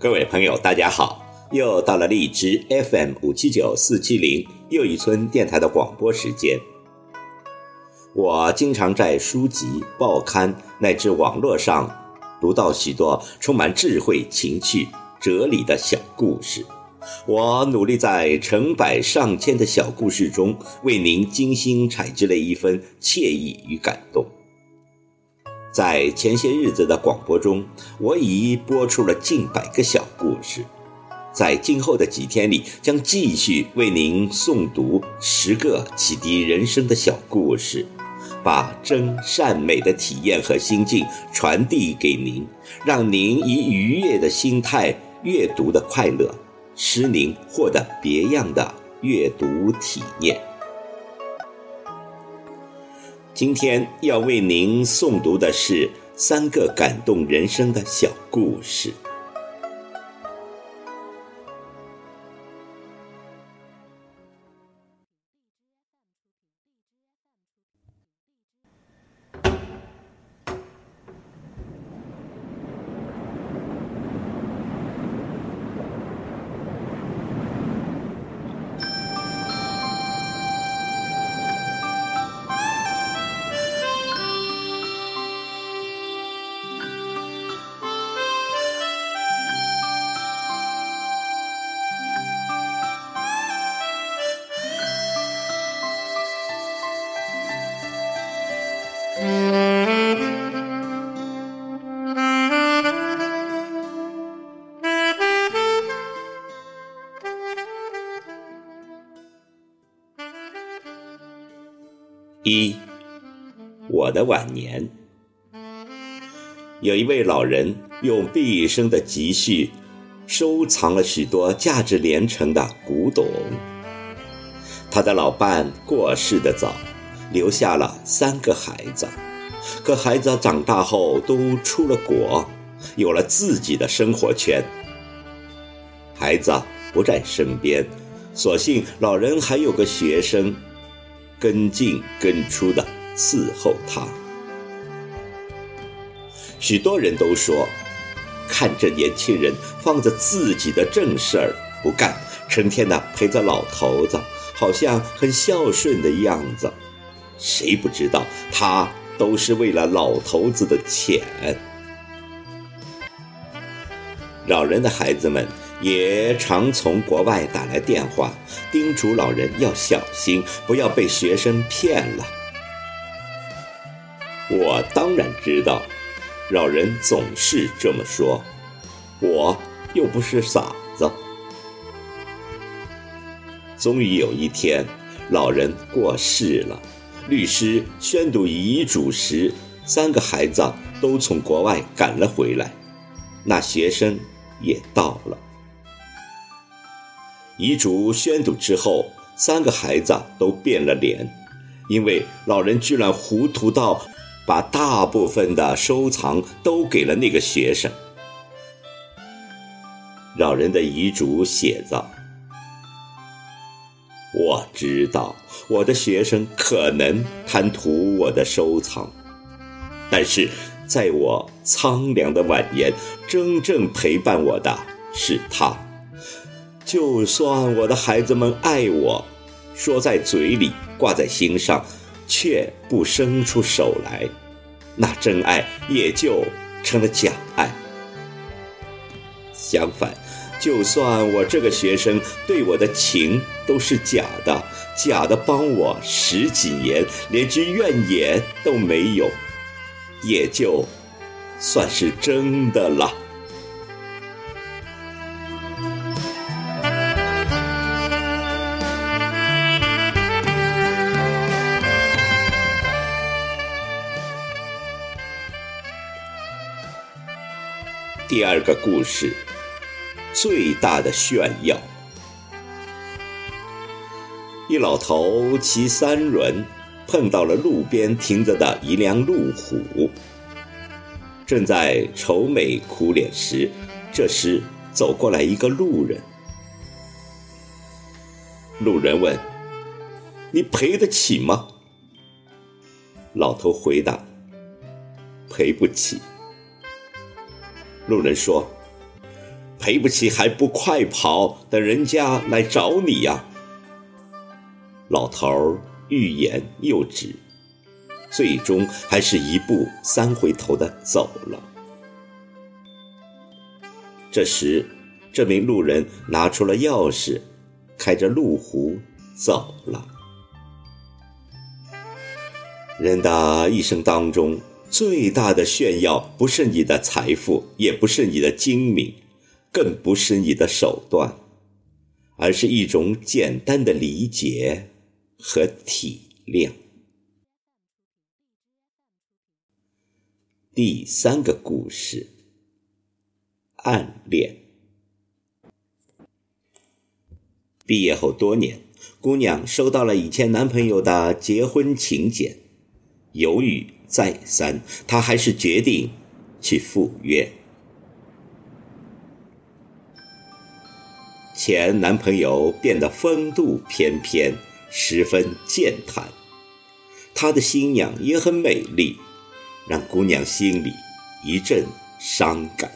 各位朋友，大家好！又到了荔枝 FM 五七九四七零又一村电台的广播时间。我经常在书籍、报刊乃至网络上读到许多充满智慧、情趣、哲理的小故事。我努力在成百上千的小故事中，为您精心采集了一份惬意与感动。在前些日子的广播中，我已播出了近百个小故事，在今后的几天里，将继续为您诵读十个启迪人生的小故事，把真善美的体验和心境传递给您，让您以愉悦的心态阅读的快乐，使您获得别样的阅读体验。今天要为您诵读的是三个感动人生的小故事。一，我的晚年。有一位老人用毕生的积蓄，收藏了许多价值连城的古董。他的老伴过世的早，留下了三个孩子。可孩子长大后都出了国，有了自己的生活圈。孩子不在身边，所幸老人还有个学生。跟进跟出的伺候他，许多人都说，看这年轻人放着自己的正事儿不干，成天的陪着老头子，好像很孝顺的样子。谁不知道他都是为了老头子的钱？老人的孩子们。也常从国外打来电话，叮嘱老人要小心，不要被学生骗了。我当然知道，老人总是这么说，我又不是傻子。终于有一天，老人过世了，律师宣读遗嘱时，三个孩子都从国外赶了回来，那学生也到了。遗嘱宣读之后，三个孩子都变了脸，因为老人居然糊涂到把大部分的收藏都给了那个学生。老人的遗嘱写着：“我知道我的学生可能贪图我的收藏，但是在我苍凉的晚年，真正陪伴我的是他。”就算我的孩子们爱我，说在嘴里，挂在心上，却不伸出手来，那真爱也就成了假爱。相反，就算我这个学生对我的情都是假的，假的帮我十几年，连句怨言都没有，也就算是真的了。第二个故事，最大的炫耀。一老头骑三轮，碰到了路边停着的一辆路虎，正在愁眉苦脸时，这时走过来一个路人。路人问：“你赔得起吗？”老头回答：“赔不起。”路人说：“赔不起还不快跑，等人家来找你呀！老头欲言又止，最终还是一步三回头的走了。这时，这名路人拿出了钥匙，开着路虎走了。人的一生当中，最大的炫耀，不是你的财富，也不是你的精明，更不是你的手段，而是一种简单的理解和体谅。第三个故事：暗恋。毕业后多年，姑娘收到了以前男朋友的结婚请柬，犹豫再三，她还是决定去赴约。前男朋友变得风度翩翩，十分健谈，他的新娘也很美丽，让姑娘心里一阵伤感。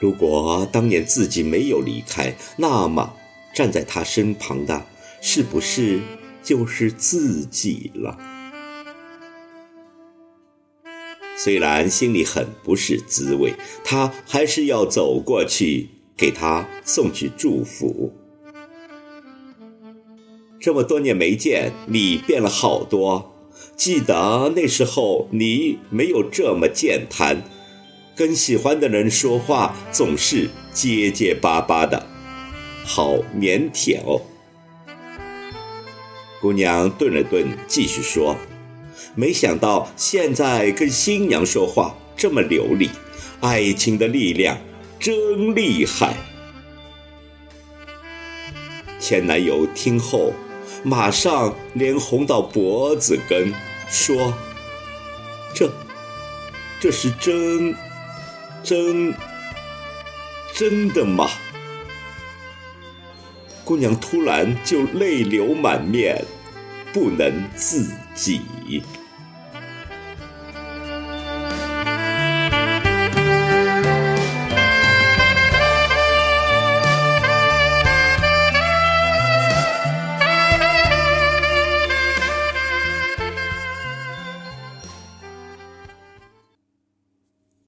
如果当年自己没有离开，那么站在他身旁的，是不是就是自己了？虽然心里很不是滋味，他还是要走过去给他送去祝福。这么多年没见，你变了好多。记得那时候，你没有这么健谈。跟喜欢的人说话总是结结巴巴的，好腼腆哦。姑娘顿了顿，继续说：“没想到现在跟新娘说话这么流利，爱情的力量真厉害。”前男友听后，马上脸红到脖子根，说：“这，这是真。”真真的吗？姑娘突然就泪流满面，不能自己。